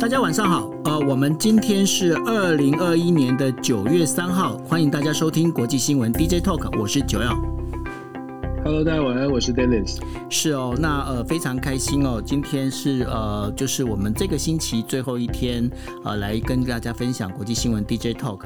大家晚上好，呃，我们今天是二零二一年的九月三号，欢迎大家收听国际新闻 DJ Talk，我是九耀。Hello，大家晚安，我是 Dennis。是哦，那呃非常开心哦，今天是呃就是我们这个星期最后一天，呃来跟大家分享国际新闻 DJ Talk。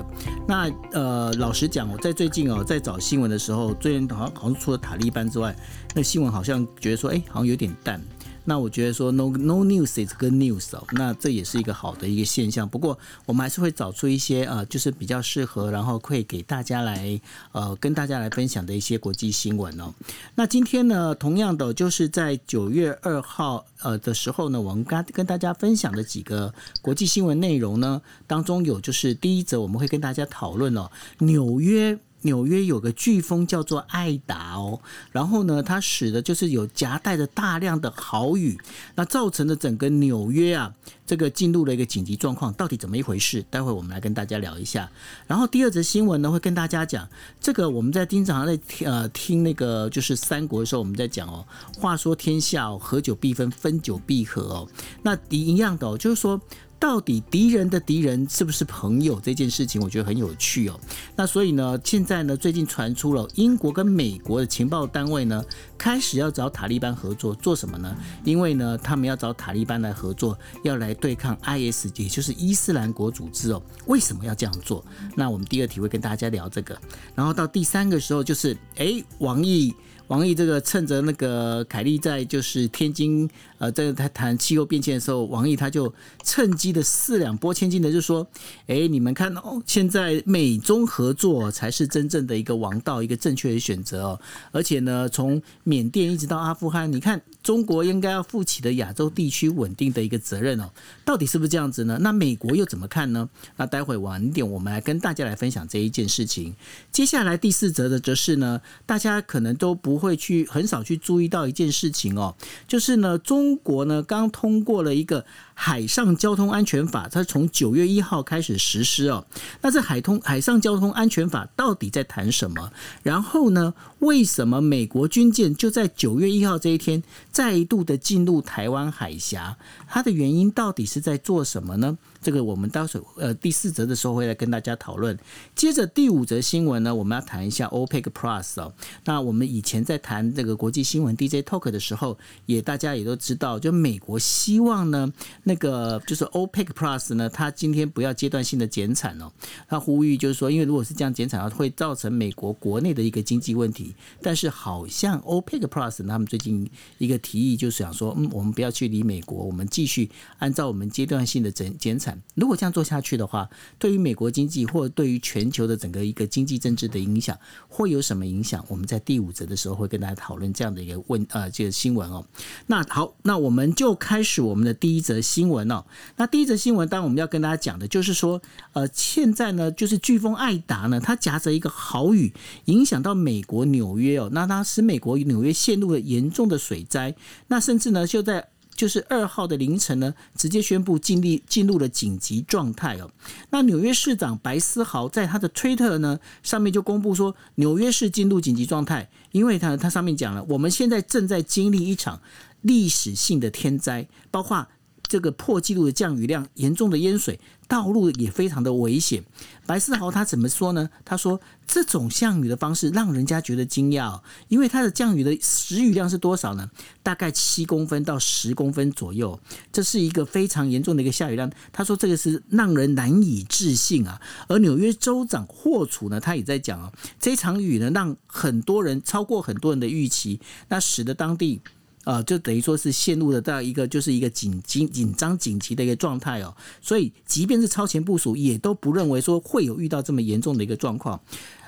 那呃老实讲，我在最近哦在找新闻的时候，最近好像好像除了塔利班之外，那新闻好像觉得说，哎，好像有点淡。那我觉得说 no no news is good news 哦，那这也是一个好的一个现象。不过我们还是会找出一些呃，就是比较适合，然后会给大家来呃跟大家来分享的一些国际新闻哦。那今天呢，同样的就是在九月二号呃的时候呢，我们跟跟大家分享的几个国际新闻内容呢，当中有就是第一则我们会跟大家讨论哦，纽约。纽约有个飓风叫做艾达哦，然后呢，它使得就是有夹带着大量的豪雨，那造成的整个纽约啊，这个进入了一个紧急状况，到底怎么一回事？待会我们来跟大家聊一下。然后第二则新闻呢，会跟大家讲这个我们在经常在听呃听那个就是三国的时候，我们在讲哦，话说天下哦，合久必分，分久必合哦，那一样的哦，就是说。到底敌人的敌人是不是朋友这件事情，我觉得很有趣哦。那所以呢，现在呢，最近传出了英国跟美国的情报单位呢，开始要找塔利班合作，做什么呢？因为呢，他们要找塔利班来合作，要来对抗 IS，也就是伊斯兰国组织哦。为什么要这样做？那我们第二题会跟大家聊这个。然后到第三个时候，就是哎，王毅。王毅这个趁着那个凯利在就是天津呃，在他谈气候变迁的时候，王毅他就趁机的四两拨千斤的就说：“哎，你们看哦，现在美中合作才是真正的一个王道，一个正确的选择哦。而且呢，从缅甸一直到阿富汗，你看中国应该要负起的亚洲地区稳定的一个责任哦，到底是不是这样子呢？那美国又怎么看呢？那待会晚点我们来跟大家来分享这一件事情。接下来第四则的则是呢，大家可能都不会去很少去注意到一件事情哦，就是呢，中国呢刚通过了一个海上交通安全法，它从九月一号开始实施哦。那这海通海上交通安全法到底在谈什么？然后呢，为什么美国军舰就在九月一号这一天再度的进入台湾海峡？它的原因到底是在做什么呢？这个我们到时候呃第四则的时候会来跟大家讨论。接着第五则新闻呢，我们要谈一下 OPEC Plus 哦。那我们以前在谈这个国际新闻 DJ Talk 的时候，也大家也都知道，就美国希望呢，那个就是 OPEC Plus 呢，它今天不要阶段性的减产哦。它呼吁就是说，因为如果是这样减产的话，会造成美国国内的一个经济问题。但是好像 OPEC Plus 他们最近一个提议就是想说，嗯，我们不要去理美国，我们继续按照我们阶段性的减减产。如果这样做下去的话，对于美国经济或对于全球的整个一个经济政治的影响，会有什么影响？我们在第五则的时候会跟大家讨论这样的一个问呃这个新闻哦。那好，那我们就开始我们的第一则新闻哦。那第一则新闻，当然我们要跟大家讲的就是说，呃，现在呢，就是飓风艾达呢，它夹着一个豪雨，影响到美国纽约哦，那它使美国纽约陷入了严重的水灾，那甚至呢就在。就是二号的凌晨呢，直接宣布进入进入了紧急状态哦。那纽约市长白思豪在他的推特呢上面就公布说，纽约市进入紧急状态，因为他他上面讲了，我们现在正在经历一场历史性的天灾，包括这个破纪录的降雨量、严重的淹水。道路也非常的危险。白思豪他怎么说呢？他说这种降雨的方式让人家觉得惊讶、因为它的降雨的时雨量是多少呢？大概七公分到十公分左右，这是一个非常严重的一个下雨量。他说这个是让人难以置信啊。而纽约州长霍楚呢，他也在讲啊，这场雨呢让很多人超过很多人的预期，那使得当地。啊、就等于说是陷入了到一个就是一个紧紧紧张紧急的一个状态哦，所以即便是超前部署，也都不认为说会有遇到这么严重的一个状况。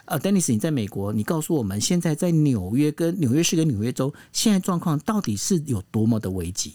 呃，Dennis，你在美国，你告诉我们现在在纽约跟纽约市跟纽约州现在状况到底是有多么的危急？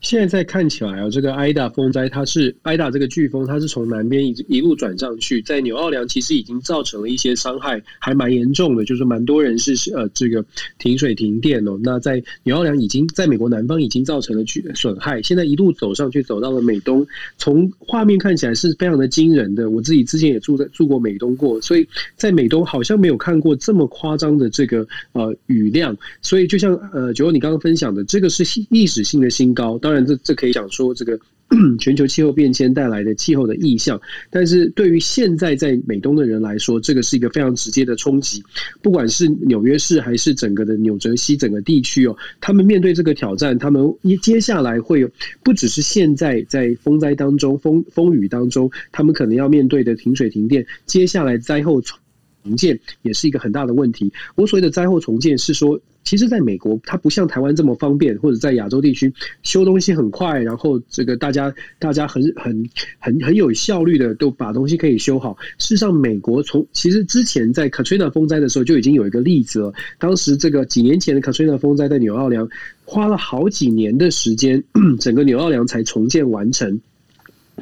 现在看起来啊，这个艾达风灾，它是艾达这个飓风，它是从南边一一路转上去，在纽奥良其实已经造成了一些伤害，还蛮严重的，就是蛮多人是呃这个停水停电哦。那在纽奥良已经在美国南方已经造成了损害，现在一路走上去，走到了美东，从画面看起来是非常的惊人的。我自己之前也住在住过美东过，所以在美东好像没有看过这么夸张的这个呃雨量，所以就像呃九欧你刚刚分享的，这个是历史性的新高。当然这，这可以讲说，这个 全球气候变迁带来的气候的意象。但是对于现在在美东的人来说，这个是一个非常直接的冲击。不管是纽约市还是整个的纽泽西整个地区哦，他们面对这个挑战，他们一接下来会有不只是现在在风灾当中、风风雨当中，他们可能要面对的停水停电，接下来灾后重重建也是一个很大的问题。我所谓的灾后重建是说。其实，在美国，它不像台湾这么方便，或者在亚洲地区修东西很快，然后这个大家大家很很很很有效率的都把东西可以修好。事实上，美国从其实之前在 Katrina 风灾的时候就已经有一个例子了。当时这个几年前的 Katrina 风灾在纽奥良花了好几年的时间，整个纽奥良才重建完成。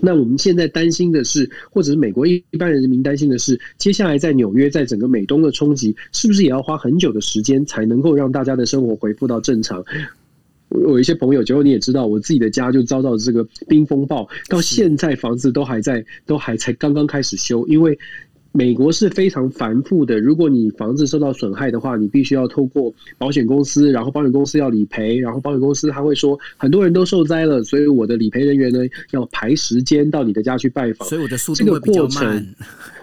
那我们现在担心的是，或者是美国一一般人民担心的是，接下来在纽约，在整个美东的冲击，是不是也要花很久的时间才能够让大家的生活恢复到正常？我有一些朋友，结果你也知道，我自己的家就遭到这个冰风暴，到现在房子都还在，都还才刚刚开始修，因为。美国是非常繁复的。如果你房子受到损害的话，你必须要透过保险公司，然后保险公司要理赔，然后保险公司他会说很多人都受灾了，所以我的理赔人员呢要排时间到你的家去拜访。所以我的速度会比较慢。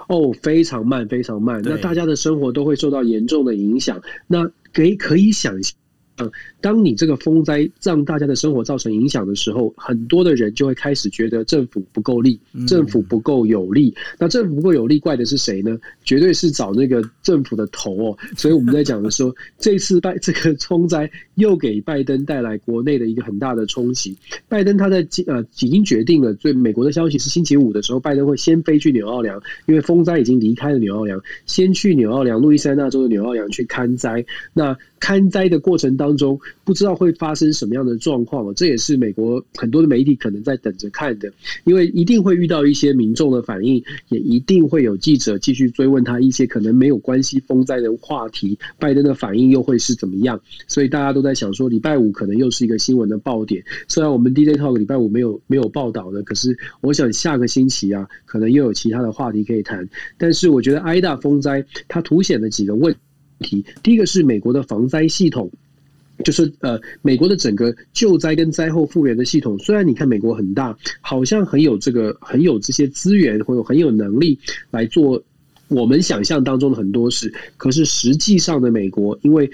哦，非常慢，非常慢。那大家的生活都会受到严重的影响。那可以可以想象。嗯，当你这个风灾让大家的生活造成影响的时候，很多的人就会开始觉得政府不够力，政府不够有力。那政府不够有力，怪的是谁呢？绝对是找那个政府的头哦。所以我们在讲的说，这次拜这个风灾又给拜登带来国内的一个很大的冲击。拜登他在呃已经决定了，最美国的消息是星期五的时候，拜登会先飞去纽奥良，因为风灾已经离开了纽奥良，先去纽奥良，路易斯安那州的纽奥良去看灾。那看灾的过程当中，不知道会发生什么样的状况这也是美国很多的媒体可能在等着看的，因为一定会遇到一些民众的反应，也一定会有记者继续追问他一些可能没有关系风灾的话题，拜登的反应又会是怎么样？所以大家都在想说，礼拜五可能又是一个新闻的爆点。虽然我们 DJ Talk 礼拜五没有没有报道的，可是我想下个星期啊，可能又有其他的话题可以谈。但是我觉得挨大风灾它凸显了几个问。题第一个是美国的防灾系统，就是呃，美国的整个救灾跟灾后复原的系统。虽然你看美国很大，好像很有这个很有这些资源，或有很有能力来做我们想象当中的很多事，可是实际上的美国，因为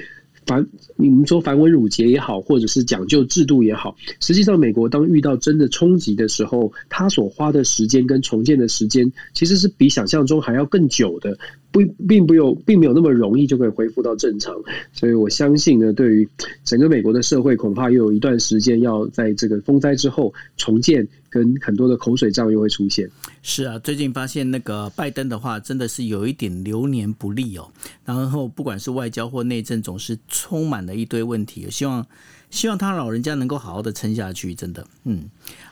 繁你们说繁文缛节也好，或者是讲究制度也好，实际上美国当遇到真的冲击的时候，他所花的时间跟重建的时间，其实是比想象中还要更久的。不，并不有，并没有那么容易就可以恢复到正常，所以我相信呢，对于整个美国的社会，恐怕又有一段时间要在这个风灾之后重建，跟很多的口水仗又会出现。是啊，最近发现那个拜登的话，真的是有一点流年不利哦。然后不管是外交或内政，总是充满了一堆问题。希望希望他老人家能够好好的撑下去，真的。嗯，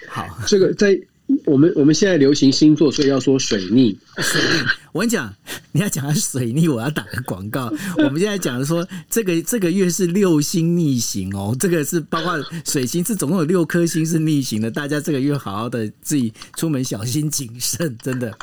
好，这个在。我们我们现在流行星座，所以要说水逆。水逆，我跟你讲，你要讲水逆，我要打个广告。我们现在讲的说，这个这个月是六星逆行哦，这个是包括水星是总共有六颗星是逆行的，大家这个月好好的自己出门小心谨慎，真的。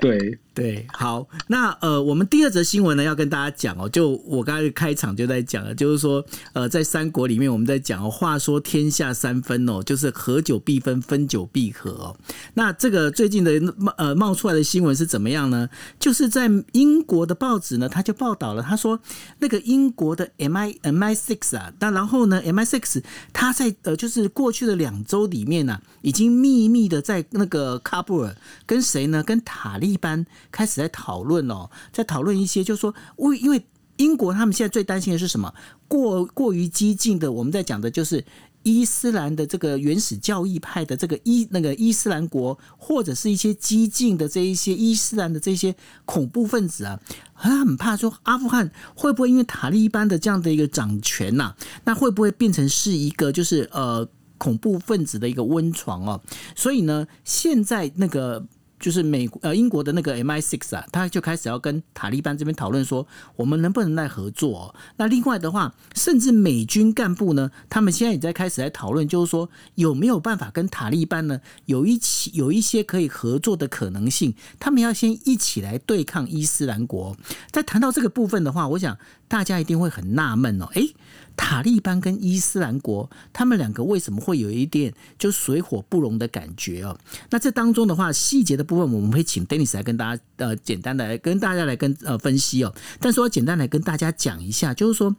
对对，好，那呃，我们第二则新闻呢，要跟大家讲哦，就我刚才开场就在讲了，就是说，呃，在三国里面，我们在讲哦，话说天下三分哦，就是合久必分，分久必合哦。那这个最近的呃冒出来的新闻是怎么样呢？就是在英国的报纸呢，他就报道了，他说那个英国的 M I M I Six 啊，那然后呢 M I Six 他在呃就是过去的两周里面呢，已经秘密的在那个喀布尔跟谁呢？跟。塔利班开始在讨论哦，在讨论一些，就是说，为因为英国他们现在最担心的是什么？过过于激进的，我们在讲的就是伊斯兰的这个原始教义派的这个伊那个伊斯兰国，或者是一些激进的这一些伊斯兰的这些恐怖分子啊，他很怕说阿富汗会不会因为塔利班的这样的一个掌权呐，那会不会变成是一个就是呃恐怖分子的一个温床哦？所以呢，现在那个。就是美国呃英国的那个 M I six 啊，他就开始要跟塔利班这边讨论说，我们能不能来合作？那另外的话，甚至美军干部呢，他们现在也在开始来讨论，就是说有没有办法跟塔利班呢有一起有一些可以合作的可能性？他们要先一起来对抗伊斯兰国。在谈到这个部分的话，我想大家一定会很纳闷哦，诶。塔利班跟伊斯兰国，他们两个为什么会有一点就水火不容的感觉哦？那这当中的话，细节的部分我们会请 Dennis 来跟大家呃简单的来跟大家来跟呃分析哦。但是我简单来跟大家讲一下，就是说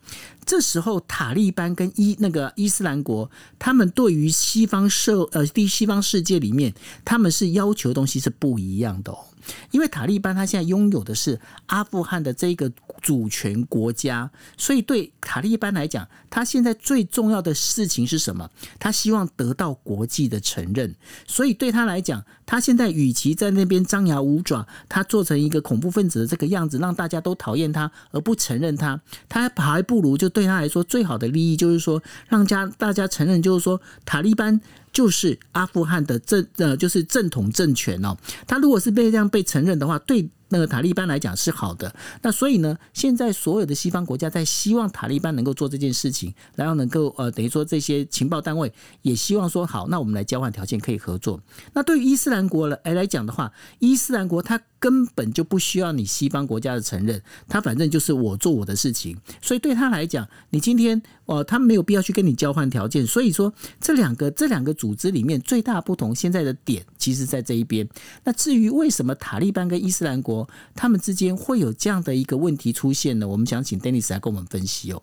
这时候塔利班跟伊那个伊斯兰国，他们对于西方社呃第西方世界里面，他们是要求东西是不一样的哦。因为塔利班他现在拥有的是阿富汗的这个主权国家，所以对塔利班来讲，他现在最重要的事情是什么？他希望得到国际的承认。所以对他来讲，他现在与其在那边张牙舞爪，他做成一个恐怖分子的这个样子，让大家都讨厌他而不承认他，他还不如就对他来说最好的利益就是说，让家大家承认，就是说塔利班。就是阿富汗的正呃，就是正统政权哦。他如果是被这样被承认的话，对。那个塔利班来讲是好的，那所以呢，现在所有的西方国家在希望塔利班能够做这件事情，然后能够呃，等于说这些情报单位也希望说好，那我们来交换条件，可以合作。那对于伊斯兰国来来讲的话，伊斯兰国它根本就不需要你西方国家的承认，它反正就是我做我的事情，所以对他来讲，你今天呃，他没有必要去跟你交换条件。所以说，这两个这两个组织里面最大不同现在的点，其实在这一边。那至于为什么塔利班跟伊斯兰国？他们之间会有这样的一个问题出现呢？我们想请 Dennis 来跟我们分析哦。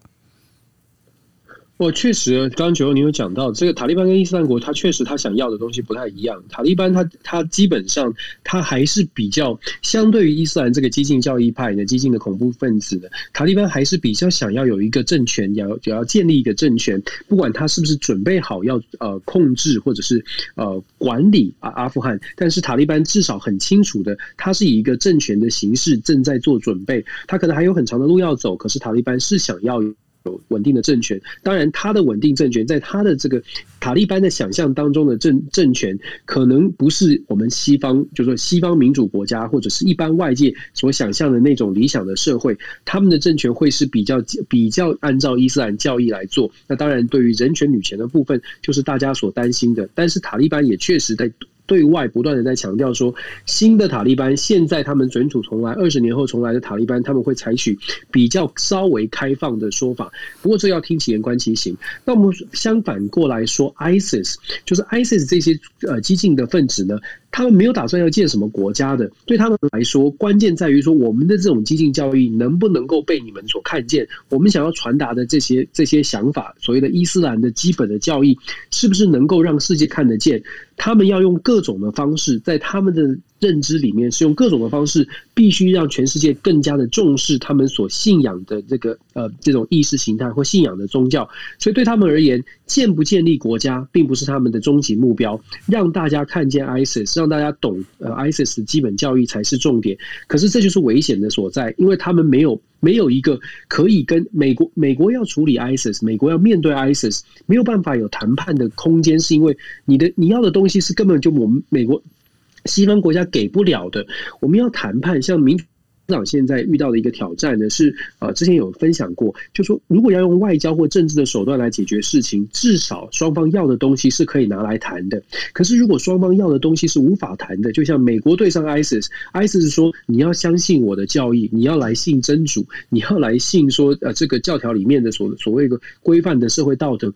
我确实，刚刚九欧你有讲到，这个塔利班跟伊斯兰国，他确实他想要的东西不太一样。塔利班他他基本上他还是比较相对于伊斯兰这个激进教义派的激进的恐怖分子的，塔利班还是比较想要有一个政权，要要建立一个政权，不管他是不是准备好要呃控制或者是呃管理啊阿富汗，但是塔利班至少很清楚的，他是以一个政权的形式正在做准备，他可能还有很长的路要走，可是塔利班是想要。有稳定的政权，当然，他的稳定政权在他的这个塔利班的想象当中的政政权，可能不是我们西方，就说西方民主国家或者是一般外界所想象的那种理想的社会，他们的政权会是比较比较按照伊斯兰教义来做。那当然，对于人权女权的部分，就是大家所担心的。但是塔利班也确实在。对外不断的在强调说，新的塔利班现在他们卷土重来，二十年后重来的塔利班他们会采取比较稍微开放的说法。不过这要听其言观其行。那我们相反过来说，ISIS 就是 ISIS 这些呃激进的分子呢？他们没有打算要建什么国家的，对他们来说，关键在于说我们的这种激进教育能不能够被你们所看见。我们想要传达的这些这些想法，所谓的伊斯兰的基本的教义，是不是能够让世界看得见？他们要用各种的方式，在他们的。认知里面是用各种的方式，必须让全世界更加的重视他们所信仰的这个呃这种意识形态或信仰的宗教。所以对他们而言，建不建立国家并不是他们的终极目标。让大家看见 ISIS，让大家懂呃 ISIS 的基本教义才是重点。可是这就是危险的所在，因为他们没有没有一个可以跟美国美国要处理 ISIS，美国要面对 ISIS，没有办法有谈判的空间，是因为你的你要的东西是根本就我们美国。西方国家给不了的，我们要谈判。像民主党现在遇到的一个挑战呢，是呃，之前有分享过，就说如果要用外交或政治的手段来解决事情，至少双方要的东西是可以拿来谈的。可是如果双方要的东西是无法谈的，就像美国对上 ISIS，ISIS 说你要相信我的教义，你要来信真主，你要来信说呃这个教条里面的所所谓的规范的社会道德。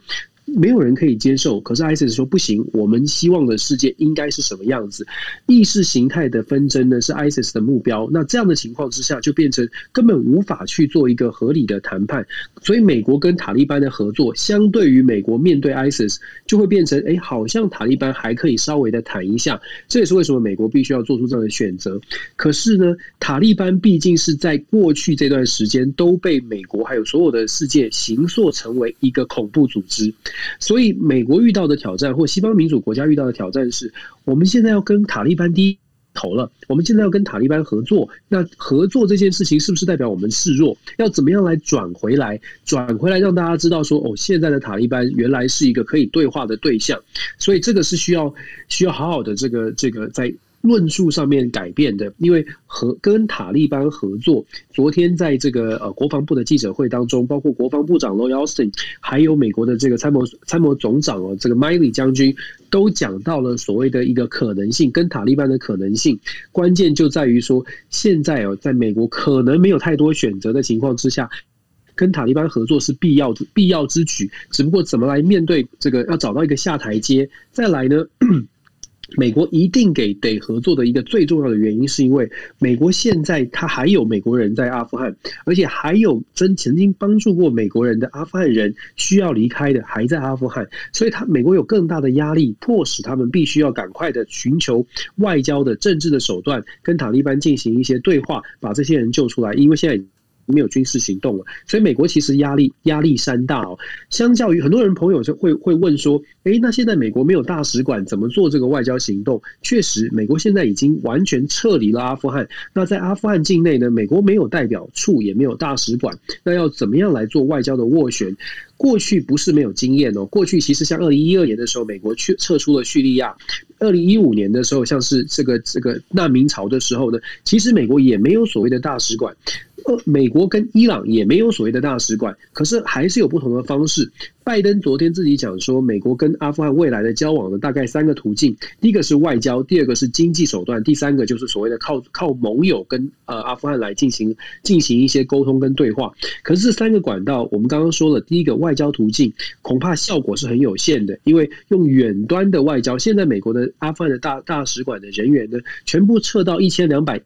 没有人可以接受，可是 ISIS 说不行。我们希望的世界应该是什么样子？意识形态的纷争呢？是 ISIS 的目标。那这样的情况之下，就变成根本无法去做一个合理的谈判。所以，美国跟塔利班的合作，相对于美国面对 ISIS，就会变成哎，好像塔利班还可以稍微的谈一下。这也是为什么美国必须要做出这样的选择。可是呢，塔利班毕竟是在过去这段时间都被美国还有所有的世界形塑成为一个恐怖组织。所以，美国遇到的挑战，或西方民主国家遇到的挑战是：我们现在要跟塔利班低头了。我们现在要跟塔利班合作，那合作这件事情是不是代表我们示弱？要怎么样来转回来？转回来让大家知道说，哦，现在的塔利班原来是一个可以对话的对象。所以，这个是需要需要好好的这个这个在。论述上面改变的，因为和跟塔利班合作，昨天在这个呃国防部的记者会当中，包括国防部长 Lloyd Austin，还有美国的这个参谋参谋总长哦，这个 Miley 将军都讲到了所谓的一个可能性，跟塔利班的可能性。关键就在于说，现在哦，在美国可能没有太多选择的情况之下。跟塔利班合作是必要必要之举，只不过怎么来面对这个，要找到一个下台阶，再来呢？美国一定给得合作的一个最重要的原因，是因为美国现在他还有美国人在阿富汗，而且还有曾曾经帮助过美国人的阿富汗人需要离开的还在阿富汗，所以他美国有更大的压力，迫使他们必须要赶快的寻求外交的政治的手段，跟塔利班进行一些对话，把这些人救出来，因为现在。没有军事行动了，所以美国其实压力压力山大哦。相较于很多人朋友就会会问说，诶，那现在美国没有大使馆，怎么做这个外交行动？确实，美国现在已经完全撤离了阿富汗。那在阿富汗境内呢，美国没有代表处，也没有大使馆，那要怎么样来做外交的斡旋？过去不是没有经验哦，过去其实像二零一二年的时候，美国去撤出了叙利亚；二零一五年的时候，像是这个这个难民潮的时候呢，其实美国也没有所谓的大使馆。呃，美国跟伊朗也没有所谓的大使馆，可是还是有不同的方式。拜登昨天自己讲说，美国跟阿富汗未来的交往的大概三个途径：第一个是外交，第二个是经济手段，第三个就是所谓的靠靠盟友跟呃阿富汗来进行进行一些沟通跟对话。可是这三个管道，我们刚刚说了，第一个外交途径恐怕效果是很有限的，因为用远端的外交，现在美国的阿富汗的大大使馆的人员呢，全部撤到一千两百。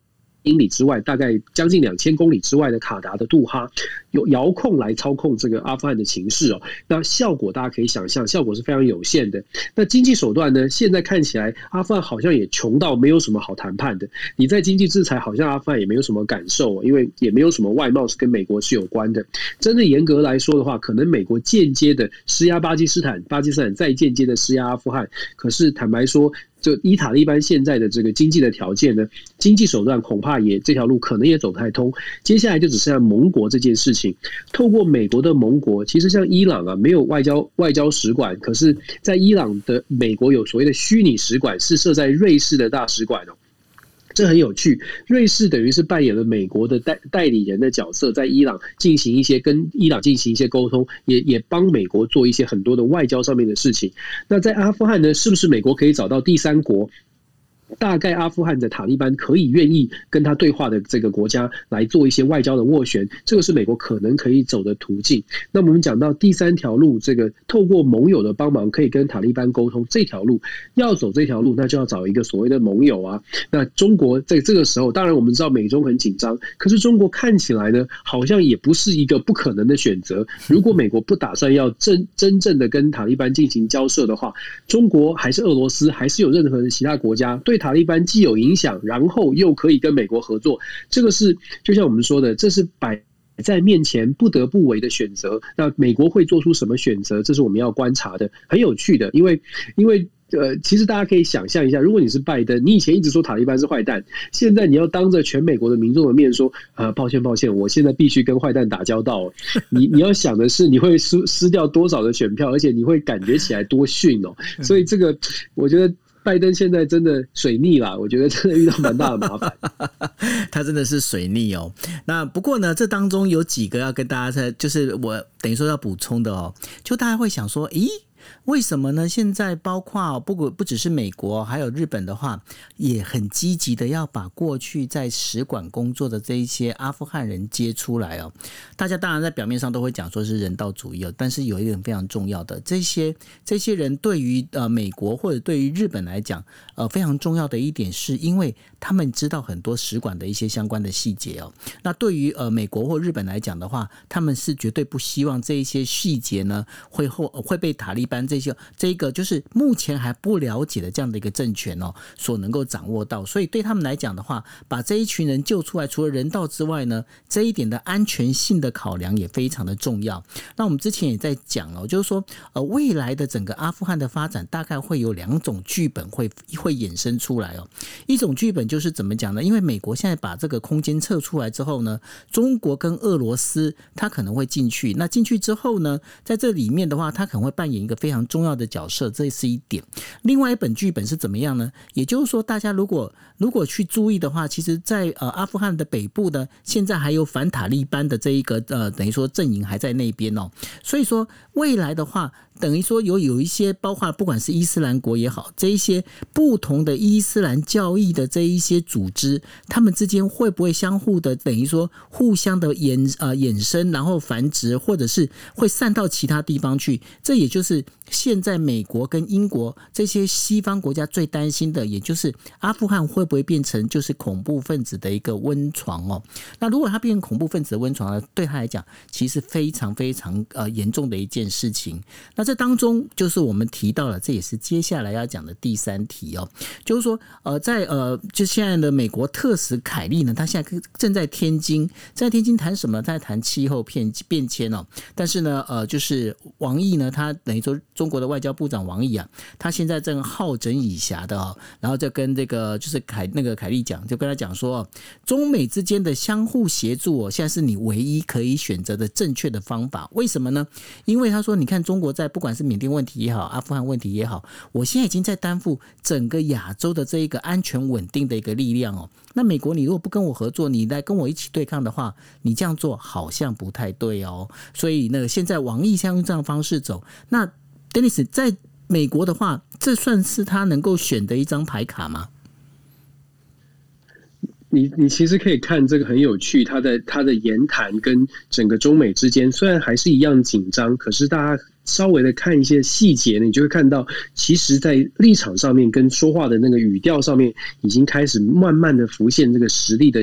英里之外，大概将近两千公里之外的卡达的杜哈，有遥控来操控这个阿富汗的情势哦。那效果大家可以想象，效果是非常有限的。那经济手段呢？现在看起来，阿富汗好像也穷到没有什么好谈判的。你在经济制裁，好像阿富汗也没有什么感受，因为也没有什么外贸是跟美国是有关的。真的严格来说的话，可能美国间接的施压巴基斯坦，巴基斯坦再间接的施压阿富汗。可是坦白说。就伊塔利班现在的这个经济的条件呢，经济手段恐怕也这条路可能也走不太通。接下来就只剩下盟国这件事情，透过美国的盟国，其实像伊朗啊，没有外交外交使馆，可是，在伊朗的美国有所谓的虚拟使馆，是设在瑞士的大使馆哦。这很有趣，瑞士等于是扮演了美国的代代理人的角色，在伊朗进行一些跟伊朗进行一些沟通，也也帮美国做一些很多的外交上面的事情。那在阿富汗呢，是不是美国可以找到第三国？大概阿富汗的塔利班可以愿意跟他对话的这个国家来做一些外交的斡旋，这个是美国可能可以走的途径。那我们讲到第三条路，这个透过盟友的帮忙可以跟塔利班沟通这条路，要走这条路，那就要找一个所谓的盟友啊。那中国在这个时候，当然我们知道美中很紧张，可是中国看起来呢，好像也不是一个不可能的选择。如果美国不打算要真真正的跟塔利班进行交涉的话，中国还是俄罗斯，还是有任何的其他国家对。塔利班既有影响，然后又可以跟美国合作，这个是就像我们说的，这是摆在面前不得不为的选择。那美国会做出什么选择？这是我们要观察的，很有趣的。因为，因为呃，其实大家可以想象一下，如果你是拜登，你以前一直说塔利班是坏蛋，现在你要当着全美国的民众的面说，呃，抱歉，抱歉，我现在必须跟坏蛋打交道。你你要想的是，你会失失掉多少的选票，而且你会感觉起来多逊哦。所以这个，我觉得。拜登现在真的水逆了，我觉得真的遇到蛮大的麻烦。他真的是水逆哦。那不过呢，这当中有几个要跟大家在，就是我等于说要补充的哦。就大家会想说，咦？为什么呢？现在包括不不不只是美国，还有日本的话，也很积极的要把过去在使馆工作的这一些阿富汗人接出来哦。大家当然在表面上都会讲说是人道主义哦，但是有一点非常重要的，这些这些人对于呃美国或者对于日本来讲，呃非常重要的一点，是因为他们知道很多使馆的一些相关的细节哦。那对于呃美国或日本来讲的话，他们是绝对不希望这一些细节呢会后会被塔利班。这些这个就是目前还不了解的这样的一个政权哦，所能够掌握到，所以对他们来讲的话，把这一群人救出来，除了人道之外呢，这一点的安全性的考量也非常的重要。那我们之前也在讲了，就是说，呃，未来的整个阿富汗的发展大概会有两种剧本会会衍生出来哦。一种剧本就是怎么讲呢？因为美国现在把这个空间撤出来之后呢，中国跟俄罗斯它可能会进去。那进去之后呢，在这里面的话，它可能会扮演一个非常重要的角色，这是一点。另外一本剧本是怎么样呢？也就是说，大家如果如果去注意的话，其实，在呃阿富汗的北部呢，现在还有反塔利班的这一个呃，等于说阵营还在那边哦。所以说，未来的话，等于说有有一些，包括不管是伊斯兰国也好，这一些不同的伊斯兰教义的这一些组织，他们之间会不会相互的等于说互相的衍呃衍生，然后繁殖，或者是会散到其他地方去？这也就是现在美国跟英国这些西方国家最担心的，也就是阿富汗会不会变成就是恐怖分子的一个温床哦？那如果它变成恐怖分子的温床呢，对他来讲，其实非常非常呃严重的一件事情。那这当中就是我们提到了，这也是接下来要讲的第三题哦，就是说呃，在呃，就现在的美国特使凯利呢，他现在正在天津，在天津谈什么？在谈气候变变迁哦。但是呢，呃，就是王毅呢，他等于说中国的外交部长王毅啊，他现在正好整以暇的哦，然后就跟这个就是凯那个凯利讲，就跟他讲说，中美之间的相互协助哦，现在是你唯一可以选择的正确的方法。为什么呢？因为他说，你看中国在不管是缅甸问题也好，阿富汗问题也好，我现在已经在担负整个亚洲的这一个安全稳定的一个力量哦。那美国，你如果不跟我合作，你来跟我一起对抗的话，你这样做好像不太对哦。所以呢，现在王毅像用这样方式走，那 Dennis 在美国的话，这算是他能够选的一张牌卡吗？你你其实可以看这个很有趣，他的他的言谈跟整个中美之间虽然还是一样紧张，可是大家稍微的看一些细节，你就会看到，其实，在立场上面跟说话的那个语调上面，已经开始慢慢的浮现这个实力的。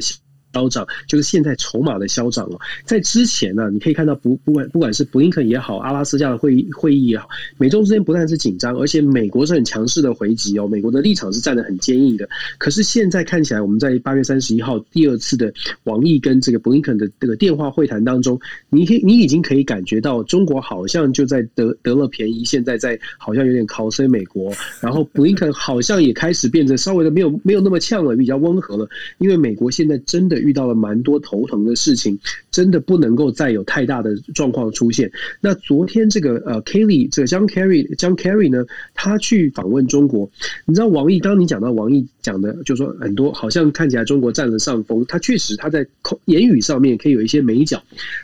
消长就是现在筹码的消长哦，在之前呢，你可以看到不不管不管是布林肯也好，阿拉斯加的会议会议也好，美中之间不但是紧张，而且美国是很强势的回击哦，美国的立场是站得很坚硬的。可是现在看起来，我们在八月三十一号第二次的王毅跟这个布林肯的这个电话会谈当中，你可以你已经可以感觉到中国好像就在得得了便宜，现在在好像有点靠衰美国，然后布林肯好像也开始变得稍微的没有没有那么呛了，比较温和了，因为美国现在真的。遇到了蛮多头疼的事情，真的不能够再有太大的状况出现。那昨天这个呃，Kelly 这个江 Carry 江 Carry 呢，他去访问中国，你知道王毅，当你讲到王毅讲的，就说很多好像看起来中国占了上风，他确实他在口言语上面可以有一些美角。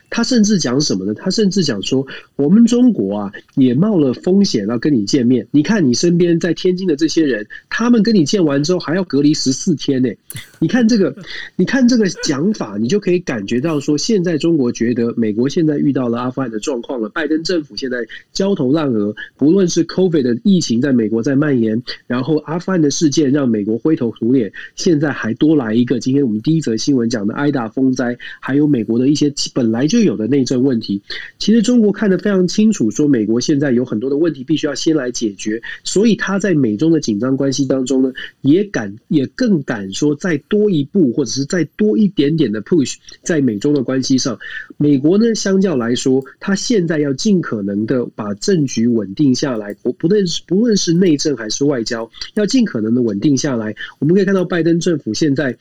他甚至讲什么呢？他甚至讲说，我们中国啊，也冒了风险要跟你见面。你看你身边在天津的这些人，他们跟你见完之后还要隔离十四天呢。你看这个，你看这个。讲法，你就可以感觉到说，现在中国觉得美国现在遇到了阿富汗的状况了，拜登政府现在焦头烂额，不论是 COVID 的疫情在美国在蔓延，然后阿富汗的事件让美国灰头土脸，现在还多来一个，今天我们第一则新闻讲的挨打风灾，还有美国的一些本来就有的内政问题，其实中国看得非常清楚，说美国现在有很多的问题必须要先来解决，所以他在美中的紧张关系当中呢，也敢也更敢说再多一步，或者是再多一。点点的 push 在美中的关系上，美国呢，相较来说，他现在要尽可能的把政局稳定下来，不不论是不论是内政还是外交，要尽可能的稳定下来。我们可以看到，拜登政府现在。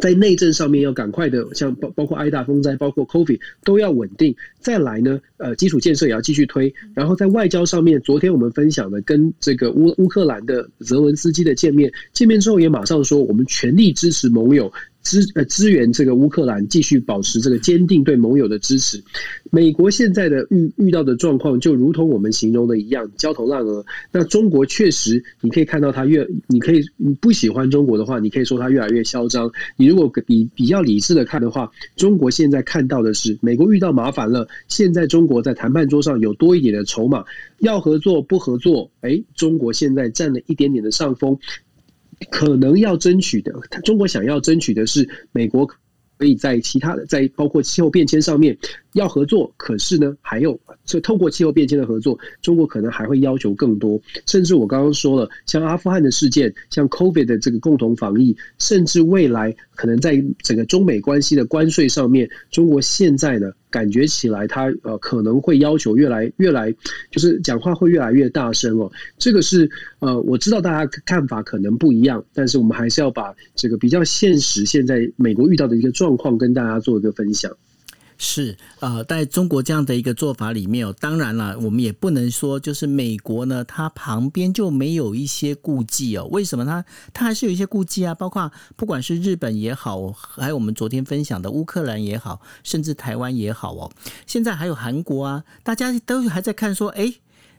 在内政上面要赶快的，像包包括挨大风灾，包括 COVID 都要稳定。再来呢，呃，基础建设也要继续推。然后在外交上面，昨天我们分享的跟这个乌乌克兰的泽文斯基的见面，见面之后也马上说，我们全力支持盟友。支呃支援这个乌克兰继续保持这个坚定对盟友的支持。美国现在的遇遇到的状况就如同我们形容的一样，焦头烂额。那中国确实，你可以看到它越，你可以你不喜欢中国的话，你可以说它越来越嚣张。你如果比比较理智的看的话，中国现在看到的是美国遇到麻烦了，现在中国在谈判桌上有多一点的筹码，要合作不合作？哎，中国现在占了一点点的上风。可能要争取的，中国想要争取的是美国可以在其他的，在包括气候变迁上面要合作。可是呢，还有就透过气候变迁的合作，中国可能还会要求更多。甚至我刚刚说了，像阿富汗的事件，像 COVID 的这个共同防疫，甚至未来可能在整个中美关系的关税上面，中国现在呢？感觉起来，它呃可能会要求越来越来，就是讲话会越来越大声哦。这个是呃，我知道大家看法可能不一样，但是我们还是要把这个比较现实，现在美国遇到的一个状况跟大家做一个分享。是呃，在中国这样的一个做法里面哦，当然了，我们也不能说就是美国呢，它旁边就没有一些顾忌哦。为什么它它还是有一些顾忌啊？包括不管是日本也好，还有我们昨天分享的乌克兰也好，甚至台湾也好哦，现在还有韩国啊，大家都还在看说，哎。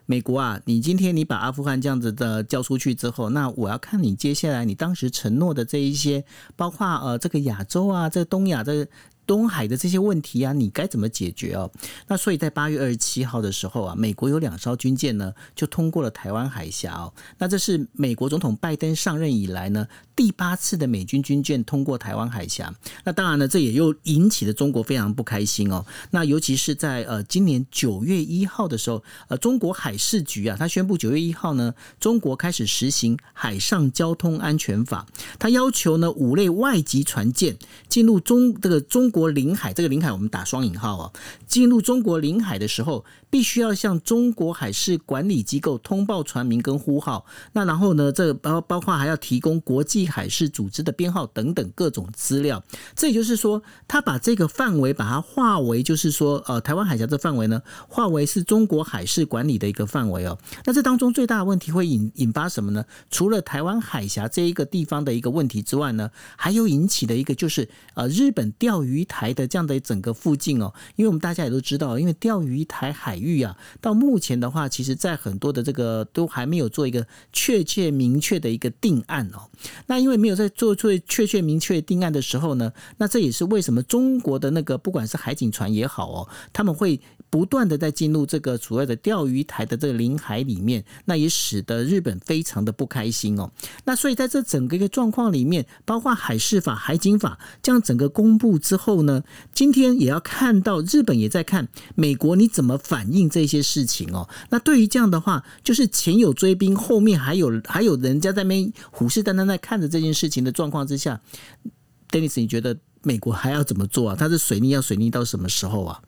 美国啊，你今天你把阿富汗这样子的交出去之后，那我要看你接下来你当时承诺的这一些，包括呃这个亚洲啊，这个东亚的。东海的这些问题啊，你该怎么解决哦？那所以在八月二十七号的时候啊，美国有两艘军舰呢，就通过了台湾海峡哦。那这是美国总统拜登上任以来呢。第八次的美军军舰通过台湾海峡，那当然呢，这也又引起了中国非常不开心哦。那尤其是在呃今年九月一号的时候，呃中国海事局啊，他宣布九月一号呢，中国开始实行海上交通安全法，他要求呢五类外籍船舰进入中这个中国领海，这个领海我们打双引号啊，进入中国领海的时候。必须要向中国海事管理机构通报船名跟呼号，那然后呢，这包包括还要提供国际海事组织的编号等等各种资料。这也就是说，他把这个范围把它划为，就是说，呃，台湾海峡这范围呢，划为是中国海事管理的一个范围哦。那这当中最大的问题会引引发什么呢？除了台湾海峡这一个地方的一个问题之外呢，还有引起的一个就是呃，日本钓鱼台的这样的整个附近哦，因为我们大家也都知道，因为钓鱼台海。域啊，到目前的话，其实在很多的这个都还没有做一个确切明确的一个定案哦。那因为没有在做出确切明确定案的时候呢，那这也是为什么中国的那个不管是海警船也好哦，他们会不断的在进入这个所谓的钓鱼台的这个领海里面，那也使得日本非常的不开心哦。那所以在这整个一个状况里面，包括海事法、海警法这样整个公布之后呢，今天也要看到日本也在看美国你怎么反。应这些事情哦，那对于这样的话，就是前有追兵，后面还有还有人家在那边虎视眈眈在看着这件事情的状况之下，Dennis，你觉得美国还要怎么做啊？他是水逆要水逆到什么时候啊？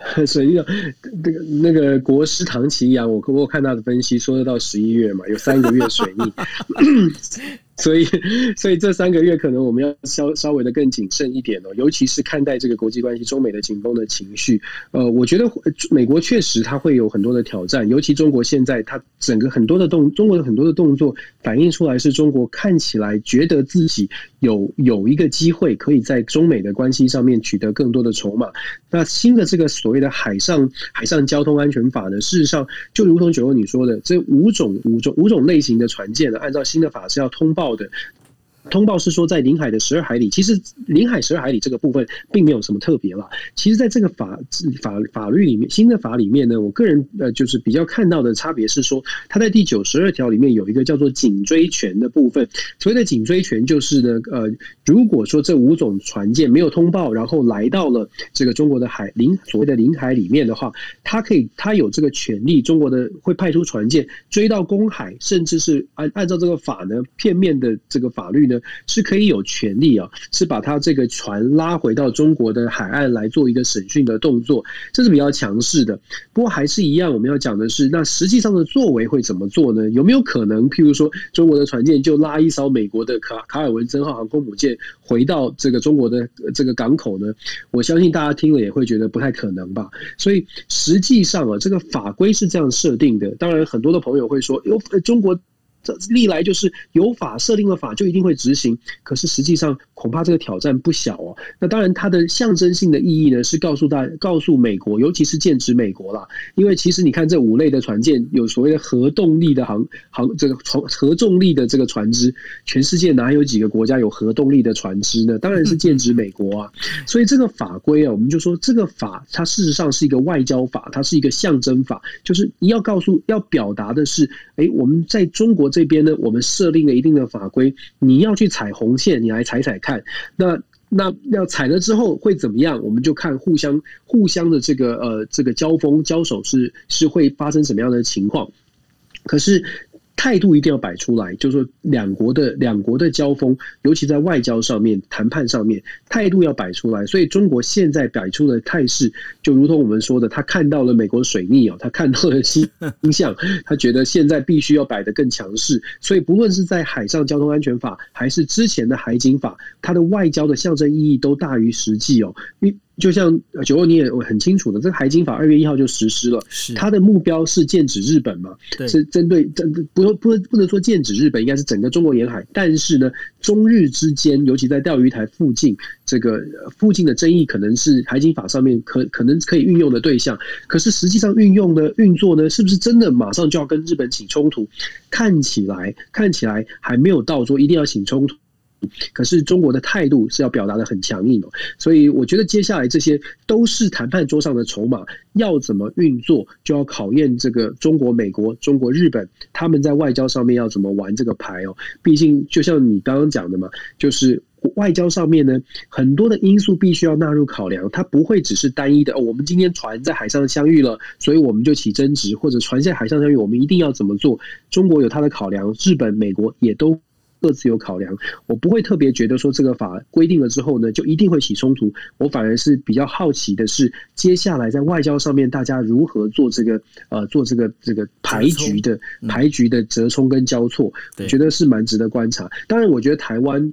水逆，这个那个国师唐奇阳，我我看他的分析说得到十一月嘛，有三个月水逆。所以，所以这三个月可能我们要稍稍微的更谨慎一点哦，尤其是看待这个国际关系中美的紧绷的情绪。呃，我觉得美国确实它会有很多的挑战，尤其中国现在它整个很多的动，中国的很多的动作反映出来是中国看起来觉得自己有有一个机会可以在中美的关系上面取得更多的筹码。那新的这个所谓的海上海上交通安全法呢，事实上就如同九欧你说的，这五种五种五种类型的船舰呢，按照新的法是要通报。的通报是说，在领海的十二海里，其实领海十二海里这个部分并没有什么特别了。其实，在这个法法法律里面，新的法里面呢，我个人呃，就是比较看到的差别是说，它在第九十二条里面有一个叫做紧追权的部分。所谓的紧追权，就是呢，呃，如果说这五种船舰没有通报，然后来到了这个中国的海领所谓的领海里面的话，它可以，它有这个权利，中国的会派出船舰追到公海，甚至是按按照这个法呢，片面的这个法律呢。是可以有权利啊，是把他这个船拉回到中国的海岸来做一个审讯的动作，这是比较强势的。不过还是一样，我们要讲的是，那实际上的作为会怎么做呢？有没有可能，譬如说，中国的船舰就拉一艘美国的卡卡尔文森号航空母舰回到这个中国的这个港口呢？我相信大家听了也会觉得不太可能吧。所以实际上啊，这个法规是这样设定的。当然，很多的朋友会说，有中国。这历来就是有法设定了法就一定会执行，可是实际上恐怕这个挑战不小哦。那当然，它的象征性的意义呢，是告诉大告诉美国，尤其是剑指美国啦。因为其实你看这五类的船舰，有所谓的核动力的航航这个船核重力的这个船只，全世界哪有几个国家有核动力的船只呢？当然是剑指美国啊。所以这个法规啊，我们就说这个法它事实上是一个外交法，它是一个象征法，就是你要告诉要表达的是，哎，我们在中国。这边呢，我们设定了一定的法规，你要去踩红线，你来踩踩看。那那要踩了之后会怎么样？我们就看互相互相的这个呃这个交锋交手是是会发生什么样的情况。可是。态度一定要摆出来，就是说两国的两国的交锋，尤其在外交上面、谈判上面，态度要摆出来。所以中国现在摆出的态势，就如同我们说的，他看到了美国水逆哦，他看到了新印象，他觉得现在必须要摆得更强势。所以不论是在海上交通安全法，还是之前的海警法，它的外交的象征意义都大于实际哦。因就像九二你也很清楚的，这个海警法二月一号就实施了，是它的目标是剑指日本嘛？对是针对针不不不能说剑指日本，应该是整个中国沿海。但是呢，中日之间，尤其在钓鱼台附近，这个呃附近的争议可能是海警法上面可可能可以运用的对象。可是实际上运用呢，运作呢，是不是真的马上就要跟日本起冲突？看起来看起来还没有到说一定要起冲突。可是中国的态度是要表达的很强硬哦，所以我觉得接下来这些都是谈判桌上的筹码，要怎么运作，就要考验这个中国、美国、中国、日本他们在外交上面要怎么玩这个牌哦。毕竟就像你刚刚讲的嘛，就是外交上面呢，很多的因素必须要纳入考量，它不会只是单一的。哦，我们今天船在海上相遇了，所以我们就起争执，或者船在海上相遇，我们一定要怎么做？中国有它的考量，日本、美国也都。各自有考量，我不会特别觉得说这个法规定了之后呢，就一定会起冲突。我反而是比较好奇的是，接下来在外交上面，大家如何做这个呃做这个这个牌局的牌局的折冲跟交错，我觉得是蛮值得观察。当然，我觉得台湾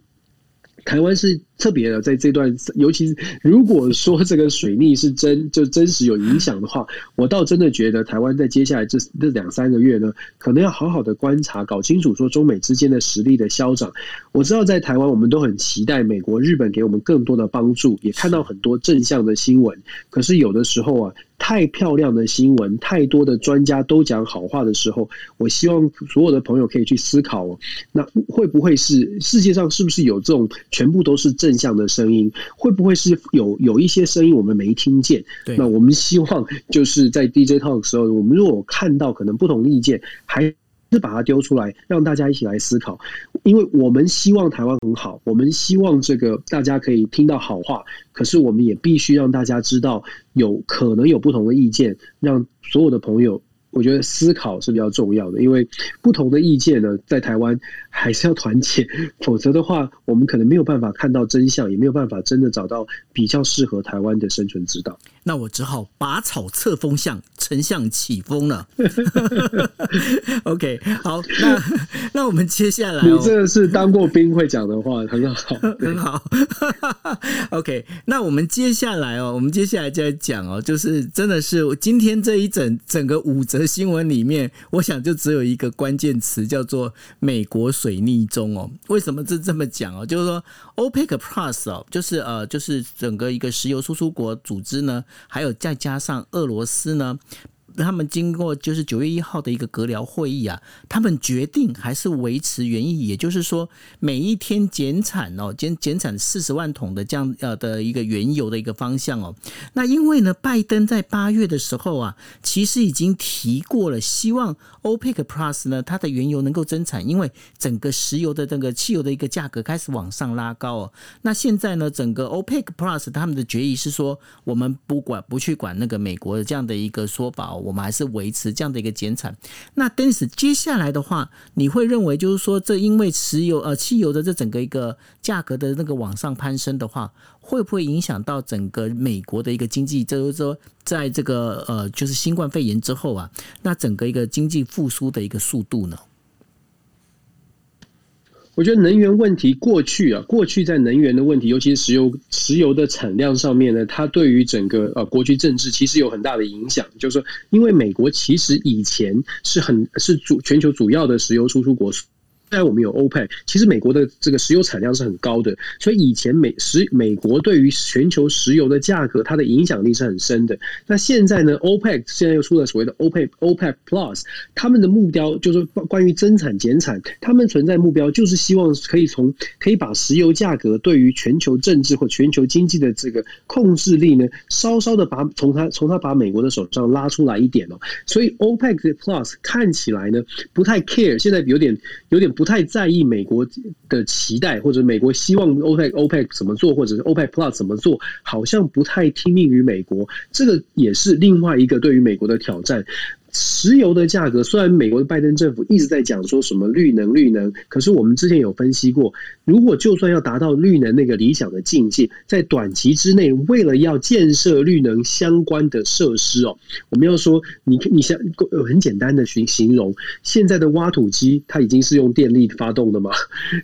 台湾是。特别的，在这段，尤其是如果说这个水逆是真就真实有影响的话，我倒真的觉得台湾在接下来这这两三个月呢，可能要好好的观察，搞清楚说中美之间的实力的消长。我知道在台湾，我们都很期待美国、日本给我们更多的帮助，也看到很多正向的新闻。可是有的时候啊，太漂亮的新闻，太多的专家都讲好话的时候，我希望所有的朋友可以去思考哦，那会不会是世界上是不是有这种全部都是正？正向的声音会不会是有有一些声音我们没听见？那我们希望就是在 DJ talk 的时候，我们如果看到可能不同的意见，还是把它丢出来，让大家一起来思考。因为我们希望台湾很好，我们希望这个大家可以听到好话，可是我们也必须让大家知道有可能有不同的意见，让所有的朋友。我觉得思考是比较重要的，因为不同的意见呢，在台湾还是要团结，否则的话，我们可能没有办法看到真相，也没有办法真的找到比较适合台湾的生存之道。那我只好拔草测风向，丞相起风了。OK，好，那那我们接下来，你这个是当过兵会讲的话，很好，很好。OK，那我们接下来哦，我们接下来就在讲哦，就是真的是今天这一整整个五则新闻里面，我想就只有一个关键词叫做美国水逆中哦。为什么这这么讲哦？就是说 OPEC Plus 哦，就是呃，就是整个一个石油输出国组织呢。还有再加上俄罗斯呢？他们经过就是九月一号的一个阁僚会议啊，他们决定还是维持原意，也就是说每一天减产哦，减减产四十万桶的这样呃的一个原油的一个方向哦。那因为呢，拜登在八月的时候啊，其实已经提过了，希望 OPEC Plus 呢，它的原油能够增产，因为整个石油的这个汽油的一个价格开始往上拉高哦。那现在呢，整个 OPEC Plus 他们的决议是说，我们不管不去管那个美国的这样的一个说法哦。我们还是维持这样的一个减产。那但是接下来的话，你会认为就是说，这因为石油呃汽油的这整个一个价格的那个往上攀升的话，会不会影响到整个美国的一个经济？就是说，在这个呃就是新冠肺炎之后啊，那整个一个经济复苏的一个速度呢？我觉得能源问题过去啊，过去在能源的问题，尤其是石油石油的产量上面呢，它对于整个呃国际政治其实有很大的影响。就是说，因为美国其实以前是很是主全球主要的石油输出国。在我们有欧佩，其实美国的这个石油产量是很高的，所以以前美石美国对于全球石油的价格，它的影响力是很深的。那现在呢，欧佩现在又出了所谓的欧佩欧佩 Plus，他们的目标就是关于增产减产，他们存在目标就是希望可以从可以把石油价格对于全球政治或全球经济的这个控制力呢，稍稍的把从他从他把美国的手上拉出来一点哦。所以欧佩 Plus 看起来呢不太 care，现在有点有点。不太在意美国的期待，或者美国希望 OPEC OPEC 怎么做，或者是 OPEC Plus 怎么做，好像不太听命于美国。这个也是另外一个对于美国的挑战。石油的价格，虽然美国的拜登政府一直在讲说什么绿能绿能，可是我们之前有分析过，如果就算要达到绿能那个理想的境界，在短期之内，为了要建设绿能相关的设施哦，我们要说，你你想很简单的形形容，现在的挖土机它已经是用电力发动的吗？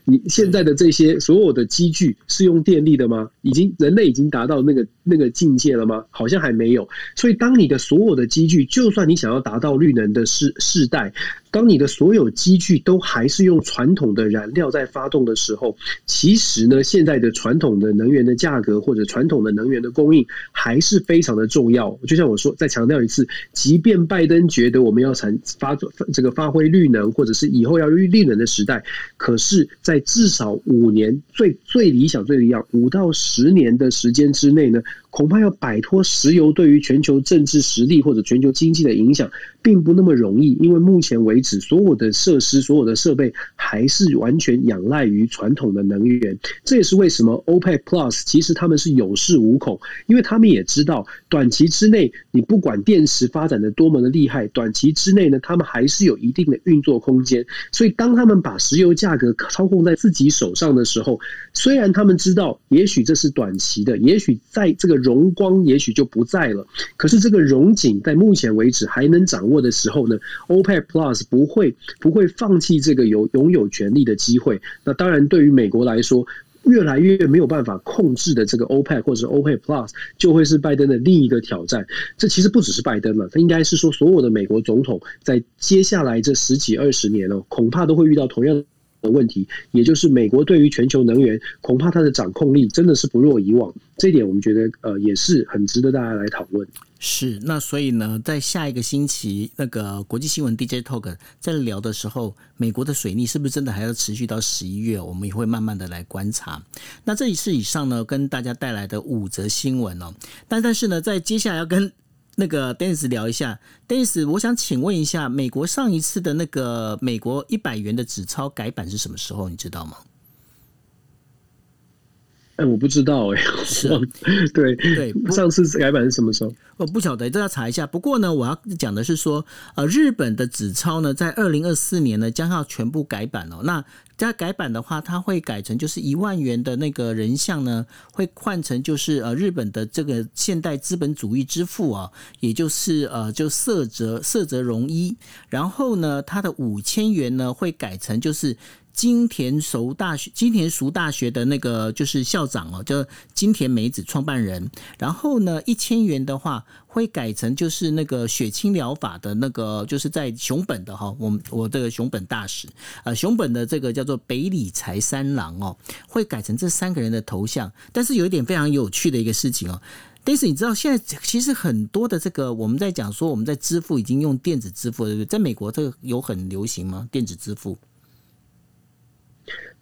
你现在的这些所有的机具是用电力的吗？已经人类已经达到那个那个境界了吗？好像还没有。所以当你的所有的机具，就算你想要达到绿能的世世代。当你的所有机具都还是用传统的燃料在发动的时候，其实呢，现在的传统的能源的价格或者传统的能源的供应还是非常的重要。就像我说，再强调一次，即便拜登觉得我们要产发这个发挥绿能，或者是以后要绿绿能的时代，可是，在至少五年最最理想最理想五到十年的时间之内呢，恐怕要摆脱石油对于全球政治实力或者全球经济的影响，并不那么容易。因为目前为所有的设施、所有的设备还是完全仰赖于传统的能源。这也是为什么 OPEC Plus 其实他们是有恃无恐，因为他们也知道，短期之内你不管电池发展的多么的厉害，短期之内呢，他们还是有一定的运作空间。所以，当他们把石油价格操控在自己手上的时候，虽然他们知道，也许这是短期的，也许在这个荣光也许就不在了，可是这个荣景在目前为止还能掌握的时候呢，OPEC Plus。不会不会放弃这个有拥有权利的机会。那当然，对于美国来说，越来越没有办法控制的这个 OPEC 或者是 OPEC Plus，就会是拜登的另一个挑战。这其实不只是拜登了，他应该是说所有的美国总统在接下来这十几二十年哦，恐怕都会遇到同样的问题，也就是美国对于全球能源，恐怕它的掌控力真的是不若以往。这点我们觉得呃也是很值得大家来讨论。是，那所以呢，在下一个星期那个国际新闻 DJ Talk 在聊的时候，美国的水逆是不是真的还要持续到十一月？我们也会慢慢的来观察。那这一次以上呢，跟大家带来的五则新闻哦。但但是呢，在接下来要跟那个 Dennis 聊一下，Dennis，我想请问一下，美国上一次的那个美国一百元的纸钞改版是什么时候？你知道吗？哎，我不知道哎，是，对对，上次改版是什么时候？我不晓得，这要查一下。不过呢，我要讲的是说，呃，日本的纸钞呢，在二零二四年呢，将要全部改版哦。那在改版的话，它会改成就是一万元的那个人像呢，会换成就是呃日本的这个现代资本主义之父啊，也就是呃就色泽色泽荣一。然后呢，它的五千元呢，会改成就是。金田熟大学，金田熟大学的那个就是校长哦，叫金田美子创办人。然后呢，一千元的话会改成就是那个血清疗法的那个，就是在熊本的哈，我我这个熊本大使，呃，熊本的这个叫做北里财三郎哦，会改成这三个人的头像。但是有一点非常有趣的一个事情哦，但是你知道现在其实很多的这个我们在讲说我们在支付已经用电子支付，对不对？在美国这个有很流行吗？电子支付？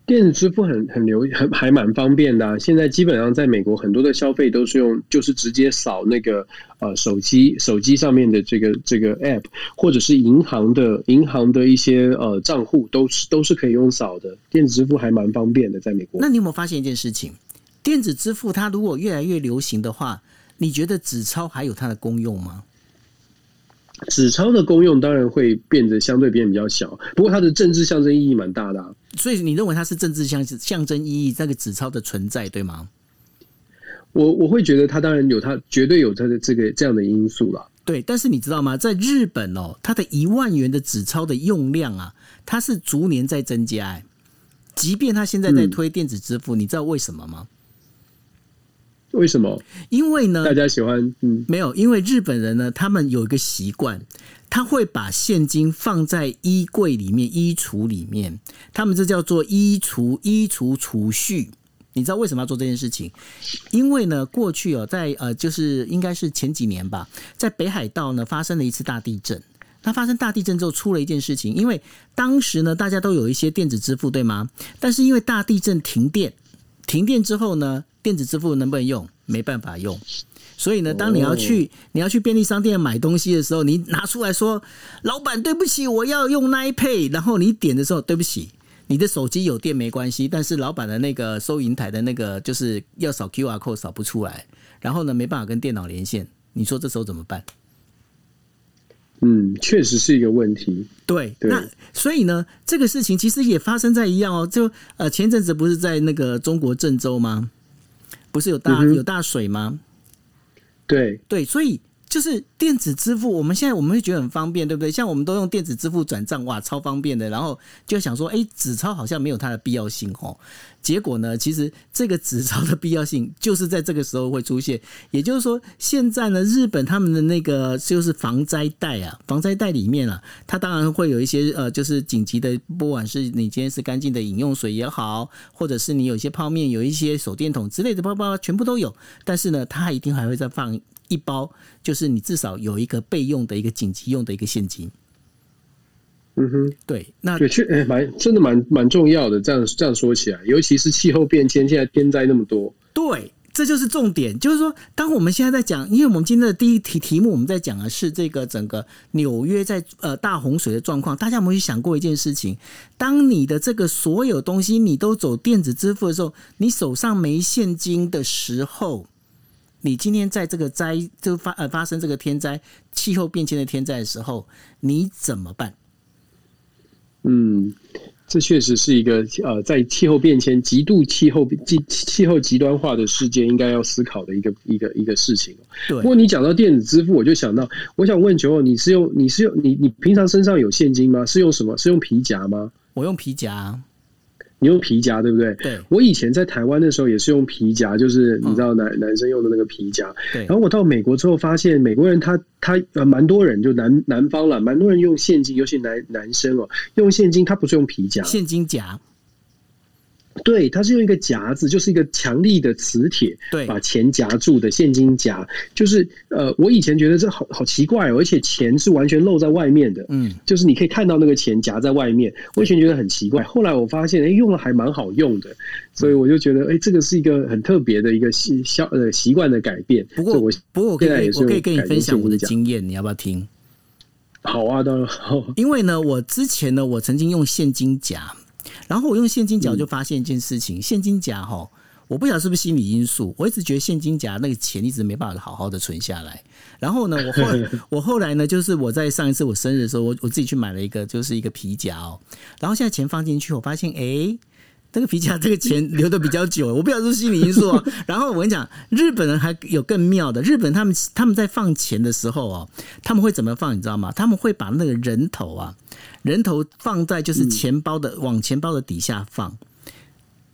电子支付很很流很还蛮方便的。现在基本上在美国很多的消费都是用，就是直接扫那个呃手机手机上面的这个这个 app，或者是银行的银行的一些呃账户，都是都是可以用扫的。电子支付还蛮方便的，在美国。那你有没有发现一件事情？电子支付它如果越来越流行的话，你觉得纸钞还有它的功用吗？纸钞的功用当然会变得相对变比较小，不过它的政治象征意义蛮大的。所以你认为它是政治象象征意义？那个纸钞的存在，对吗？我我会觉得它当然有它绝对有它的这个这样的因素了。对，但是你知道吗？在日本哦，它的一万元的纸钞的用量啊，它是逐年在增加。即便它现在在推电子支付，你知道为什么吗？为什么？因为呢，大家喜欢嗯，没有，因为日本人呢，他们有一个习惯，他会把现金放在衣柜里面、衣橱里面，他们这叫做衣橱衣橱储蓄。你知道为什么要做这件事情？因为呢，过去哦，在呃，就是应该是前几年吧，在北海道呢发生了一次大地震。那发生大地震之后，出了一件事情，因为当时呢，大家都有一些电子支付，对吗？但是因为大地震停电，停电之后呢？电子支付能不能用？没办法用，所以呢，当你要去你要去便利商店买东西的时候，你拿出来说：“老板，对不起，我要用 Pay。”然后你点的时候，对不起，你的手机有电没关系，但是老板的那个收银台的那个就是要扫 QR code 扫不出来，然后呢，没办法跟电脑连线，你说这时候怎么办？嗯，确实是一个问题。对，对那所以呢，这个事情其实也发生在一样哦，就呃前阵子不是在那个中国郑州吗？不是有大、嗯有大水吗？对，对，所以就是电子支付，我们现在我们会觉得很方便，对不对？像我们都用电子支付转账，哇，超方便的。然后就想说，哎，纸钞好像没有它的必要性哦。结果呢，其实这个纸钞的必要性就是在这个时候会出现。也就是说，现在呢，日本他们的那个就是防灾袋啊，防灾袋里面啊，它当然会有一些呃，就是紧急的，不管是你今天是干净的饮用水也好，或者是你有一些泡面、有一些手电筒之类的，包包全部都有。但是呢，它一定还会再放一包，就是你至少有一个备用的一个紧急用的一个现金。嗯哼，对，那对，确哎蛮真的蛮蛮重要的。这样这样说起来，尤其是气候变迁，现在天灾那么多，对，这就是重点，就是说，当我们现在在讲，因为我们今天的第一题题目，我们在讲的是这个整个纽约在呃大洪水的状况。大家有没有想过一件事情？当你的这个所有东西你都走电子支付的时候，你手上没现金的时候，你今天在这个灾就发呃发生这个天灾、气候变迁的天灾的时候，你怎么办？嗯，这确实是一个呃，在气候变迁、极度气候极气候极端化的世界，应该要思考的一个一个一个事情。对不，过你讲到电子支付，我就想到，我想问九欧，你是用你是用你你平常身上有现金吗？是用什么？是用皮夹吗？我用皮夹，你用皮夹对不对？对。我以前在台湾的时候也是用皮夹，就是你知道男、男生用的那个皮夹。对。然后我到美国之后发现，美国人他他呃蛮多人就南南方了，蛮多人用现金，尤其男男生哦，用现金他不是用皮夹，现金夹，对，它是用一个夹子，就是一个强力的磁铁，对把钱夹住的现金夹。就是呃，我以前觉得这好好奇怪哦，而且钱是完全露在外面的，嗯，就是你可以看到那个钱夹在外面。我以前觉得很奇怪，后来我发现，哎，用了还蛮好用的，所以我就觉得，哎，这个是一个很特别的一个习消呃习惯的改变。不过我不过我可以我可以跟你分享我的经验，你要不要听？好啊，当然好。因为呢，我之前呢，我曾经用现金夹，然后我用现金夹，就发现一件事情，现金夹哈，我不晓得是不是心理因素，我一直觉得现金夹那个钱一直没办法好好的存下来。然后呢，我后 我后来呢，就是我在上一次我生日的时候，我我自己去买了一个，就是一个皮夹哦，然后现在钱放进去，我发现诶。这个皮夹这个钱留的比较久，我不知道是心理因素啊。然后我跟你讲，日本人还有更妙的，日本他们他们在放钱的时候哦，他们会怎么放，你知道吗？他们会把那个人头啊，人头放在就是钱包的、往钱包的底下放。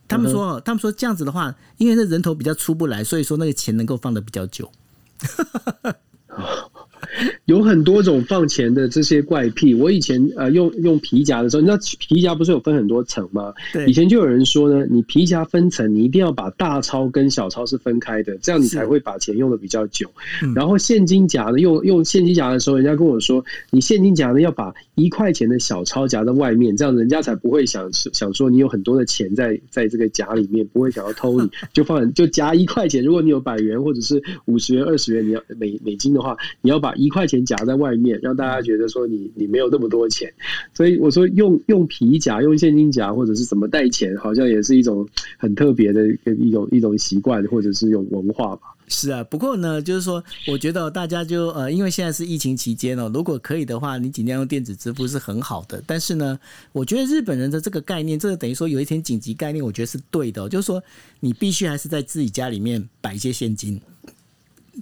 他们说，他们说这样子的话，因为那人头比较出不来，所以说那个钱能够放的比较久。有很多种放钱的这些怪癖。我以前呃用用皮夹的时候，你知道皮夹不是有分很多层吗？对以前就有人说呢，你皮夹分层，你一定要把大钞跟小钞是分开的，这样你才会把钱用的比较久。嗯然后现金夹呢，用用现金夹的时候，人家跟我说，你现金夹呢要把一块钱的小钞夹在外面，这样人家才不会想想说你有很多的钱在在这个夹里面，不会想要偷你，就放就夹一块钱。如果你有百元或者是五十元、二十元，你要美美金的话，你要把一块钱夹在外面，让大家觉得说你你没有那么多钱。所以我说用用皮夹、用现金夹或者是怎么带钱，好像也是一种很特别的一一种一种习惯或者是一种文化吧。是啊，不过呢，就是说，我觉得大家就呃，因为现在是疫情期间哦，如果可以的话，你尽量用电子支付是很好的。但是呢，我觉得日本人的这个概念，这个等于说有一天紧急概念，我觉得是对的哦、就是说你必须还是在自己家里面摆一些现金，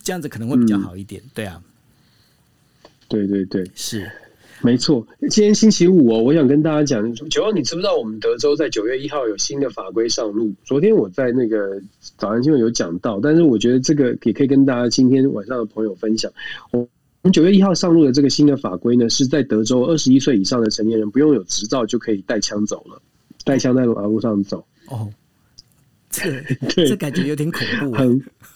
这样子可能会比较好一点。对啊，对对对。是没错，今天星期五哦，我想跟大家讲，九号，你知不知道我们德州在九月一号有新的法规上路？昨天我在那个早安新闻有讲到，但是我觉得这个也可以跟大家今天晚上的朋友分享。我我们九月一号上路的这个新的法规呢，是在德州二十一岁以上的成年人不用有执照就可以带枪走了，带枪在马路上走，哦，这个 对这感觉有点恐怖啊。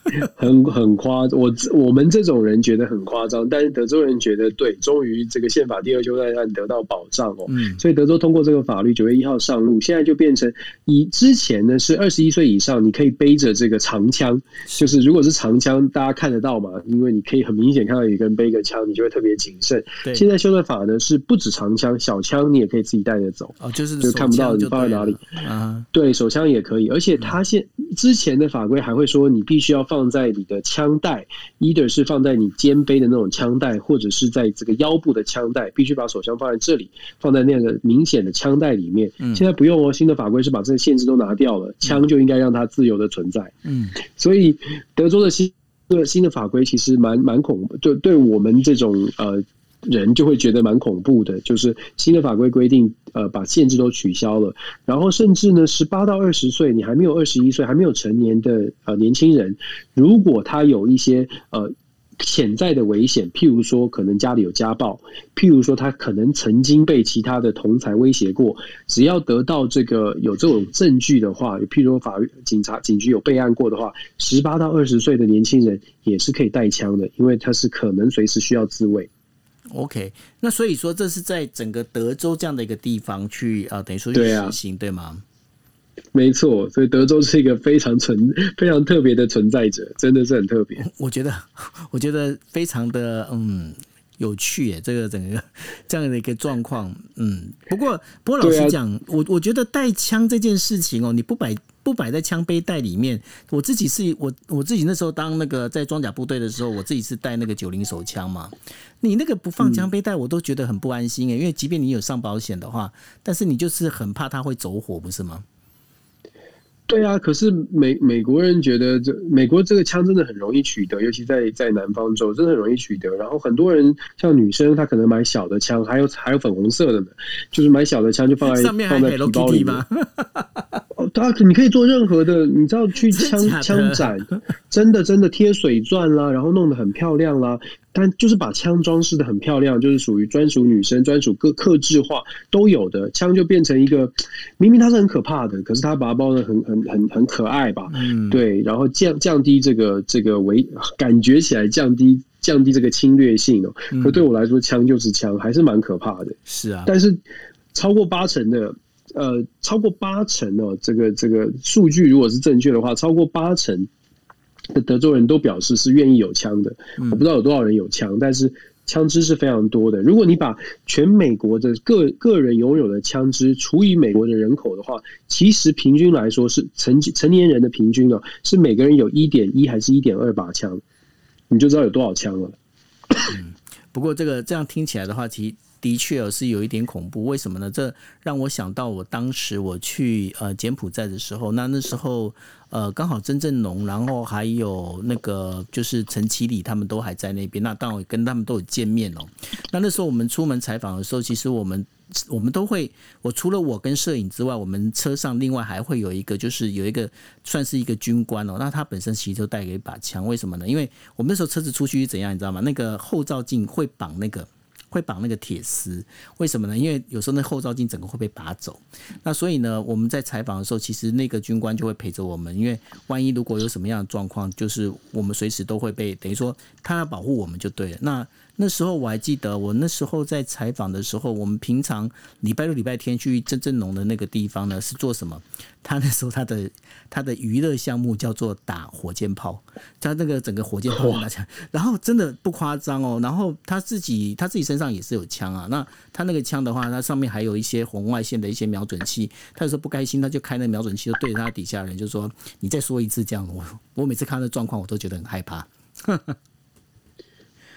很很很夸张，我我们这种人觉得很夸张，但是德州人觉得对，终于这个宪法第二修正案得到保障哦。嗯，所以德州通过这个法律，九月一号上路，现在就变成以之前呢是二十一岁以上，你可以背着这个长枪，就是如果是长枪，大家看得到嘛，因为你可以很明显看到有一个人背个枪，你就会特别谨慎。对，现在修正法呢是不止长枪，小枪你也可以自己带着走。哦，就是就看不到你放在哪里了啊，对手枪也可以，而且它现之前的法规还会说，你必须要放在你的枪带，either 是放在你肩背的那种枪带，或者是在这个腰部的枪带，必须把手枪放在这里，放在那个明显的枪带里面。现在不用哦，新的法规是把这个限制都拿掉了，枪就应该让它自由的存在。嗯，所以德州的新个新的法规其实蛮蛮恐怖，对对我们这种呃。人就会觉得蛮恐怖的，就是新的法规规定，呃，把限制都取消了，然后甚至呢，十八到二十岁，你还没有二十一岁，还没有成年的呃年轻人，如果他有一些呃潜在的危险，譬如说可能家里有家暴，譬如说他可能曾经被其他的同才威胁过，只要得到这个有这种证据的话，譬如说法警察警局有备案过的话，十八到二十岁的年轻人也是可以带枪的，因为他是可能随时需要自卫。OK，那所以说这是在整个德州这样的一个地方去啊，等于说去实行对吗？没错，所以德州是一个非常存、非常特别的存在者，真的是很特别。我觉得，我觉得非常的嗯有趣耶，这个整个这样的一个状况，嗯。不过，不过老实讲，我我觉得带枪这件事情哦，你不摆。不摆在枪背带里面。我自己是我我自己那时候当那个在装甲部队的时候，我自己是带那个九零手枪嘛。你那个不放枪背带，我都觉得很不安心诶，因为即便你有上保险的话，但是你就是很怕它会走火，不是吗？对啊，可是美美国人觉得这美国这个枪真的很容易取得，尤其在在南方州，真的很容易取得。然后很多人像女生，她可能买小的枪，还有还有粉红色的呢，就是买小的枪就放在放在皮包里吗？哦，它你可以做任何的，你知道去枪枪展，真的真的贴水钻啦，然后弄得很漂亮啦。但就是把枪装饰的很漂亮，就是属于专属女生、专属各克制化都有的枪，就变成一个明明它是很可怕的，可是它把它包的很很很很可爱吧？嗯，对，然后降降低这个这个为感觉起来降低降低这个侵略性哦。可对我来说，枪就是枪，还是蛮可怕的。是啊，但是超过八成的呃，超过八成哦，这个这个数据如果是正确的话，超过八成。德州人都表示是愿意有枪的，我不知道有多少人有枪，但是枪支是非常多的。如果你把全美国的个个人拥有的枪支除以美国的人口的话，其实平均来说是成成年人的平均呢，是每个人有一点一还是一点二把枪，你就知道有多少枪了。嗯，不过这个这样听起来的话，其实的确是有一点恐怖。为什么呢？这让我想到我当时我去呃柬埔寨的时候，那那时候。呃，刚好真正浓，然后还有那个就是陈其礼他们都还在那边，那当然跟他们都有见面哦。那那时候我们出门采访的时候，其实我们我们都会，我除了我跟摄影之外，我们车上另外还会有一个，就是有一个算是一个军官哦。那他本身其实就带了一把枪，为什么呢？因为我们那时候车子出去怎样，你知道吗？那个后照镜会绑那个。会绑那个铁丝，为什么呢？因为有时候那后照镜整个会被拔走。那所以呢，我们在采访的时候，其实那个军官就会陪着我们，因为万一如果有什么样的状况，就是我们随时都会被等于说他要保护我们就对了。那那时候我还记得，我那时候在采访的时候，我们平常礼拜六、礼拜天去真正农的那个地方呢，是做什么？他那时候他的他的娱乐项目叫做打火箭炮，他那个整个火箭炮拿起来，然后真的不夸张哦。然后他自己他自己身上也是有枪啊。那他那个枪的话，它上面还有一些红外线的一些瞄准器。他有时候不开心，他就开那瞄准器，就对着他底下人，就说：“你再说一次这样。”我我每次看到状况，我都觉得很害怕。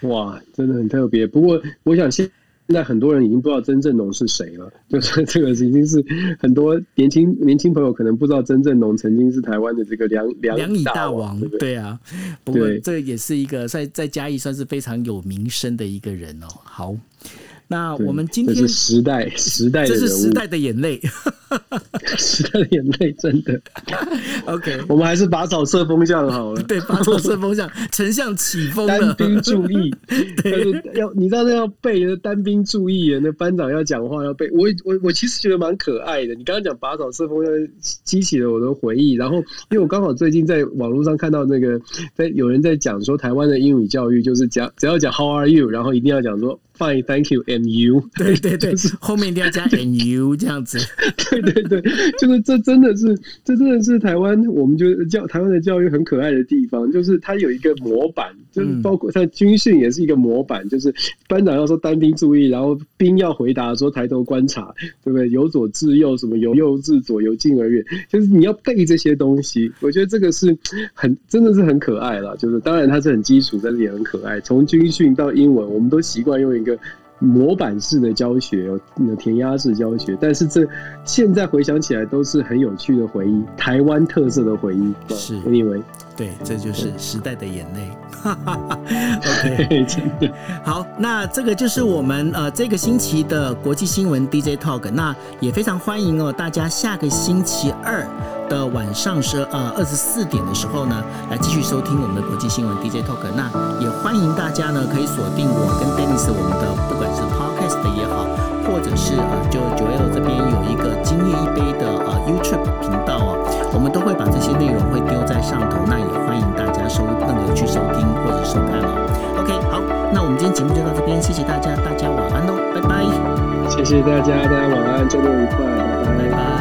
哇，真的很特别。不过，我想现现在很多人已经不知道曾正农是谁了。就是这个已经是很多年轻年轻朋友可能不知道曾正农曾经是台湾的这个两两两乙大王，对啊。不过这也是一个在在嘉义算是非常有名声的一个人哦。好。那我们今天是时代 时代，这是时代的眼泪，时代的眼泪，真的。OK，我们还是拔草射风向好了。对，拔草射风向，丞相起风了。单兵注意，要你知道那要背的单兵注意，那班长要讲话要背。我我我其实觉得蛮可爱的。你刚刚讲拔草射风向，激起了我的回忆。然后，因为我刚好最近在网络上看到那个，在有人在讲说，台湾的英语教育就是讲只要讲 How are you，然后一定要讲说。Fine, thank you, and you。对对对，后面一定要加 and you 这样子。对对对，就是这真的是，这真的是台湾，我们就教台湾的教育很可爱的地方，就是它有一个模板，就是包括像军训也是一个模板，就是班长要说单兵注意，然后兵要回答说抬头观察，对不对？由左至右，什么由右至左，由近而远，就是你要背这些东西。我觉得这个是很真的是很可爱了，就是当然它是很基础，但是也很可爱。从军训到英文，我们都习惯用一个。模板式的教学，有填鸭式教学，但是这现在回想起来都是很有趣的回忆，台湾特色的回忆。是，anyway，对，这就是时代的眼泪。OK，真的 好，那这个就是我们呃这个星期的国际新闻 DJ Talk，那也非常欢迎哦大家下个星期二的晚上是呃二十四点的时候呢，来继续收听我们的国际新闻 DJ Talk。那也欢迎大家呢可以锁定我跟 Dennis 我们的不管是 Podcast 也好，或者是呃就九 L 这边有一个今夜一杯的呃 YouTube 频道啊，我们都会把这些内容会丢在上头，那也欢迎大家收那个去收听。或者收看哦，OK，好，那我们今天节目就到这边，谢谢大家，大家晚安喽，拜拜。谢谢大家，大家晚安，周末愉快，拜拜。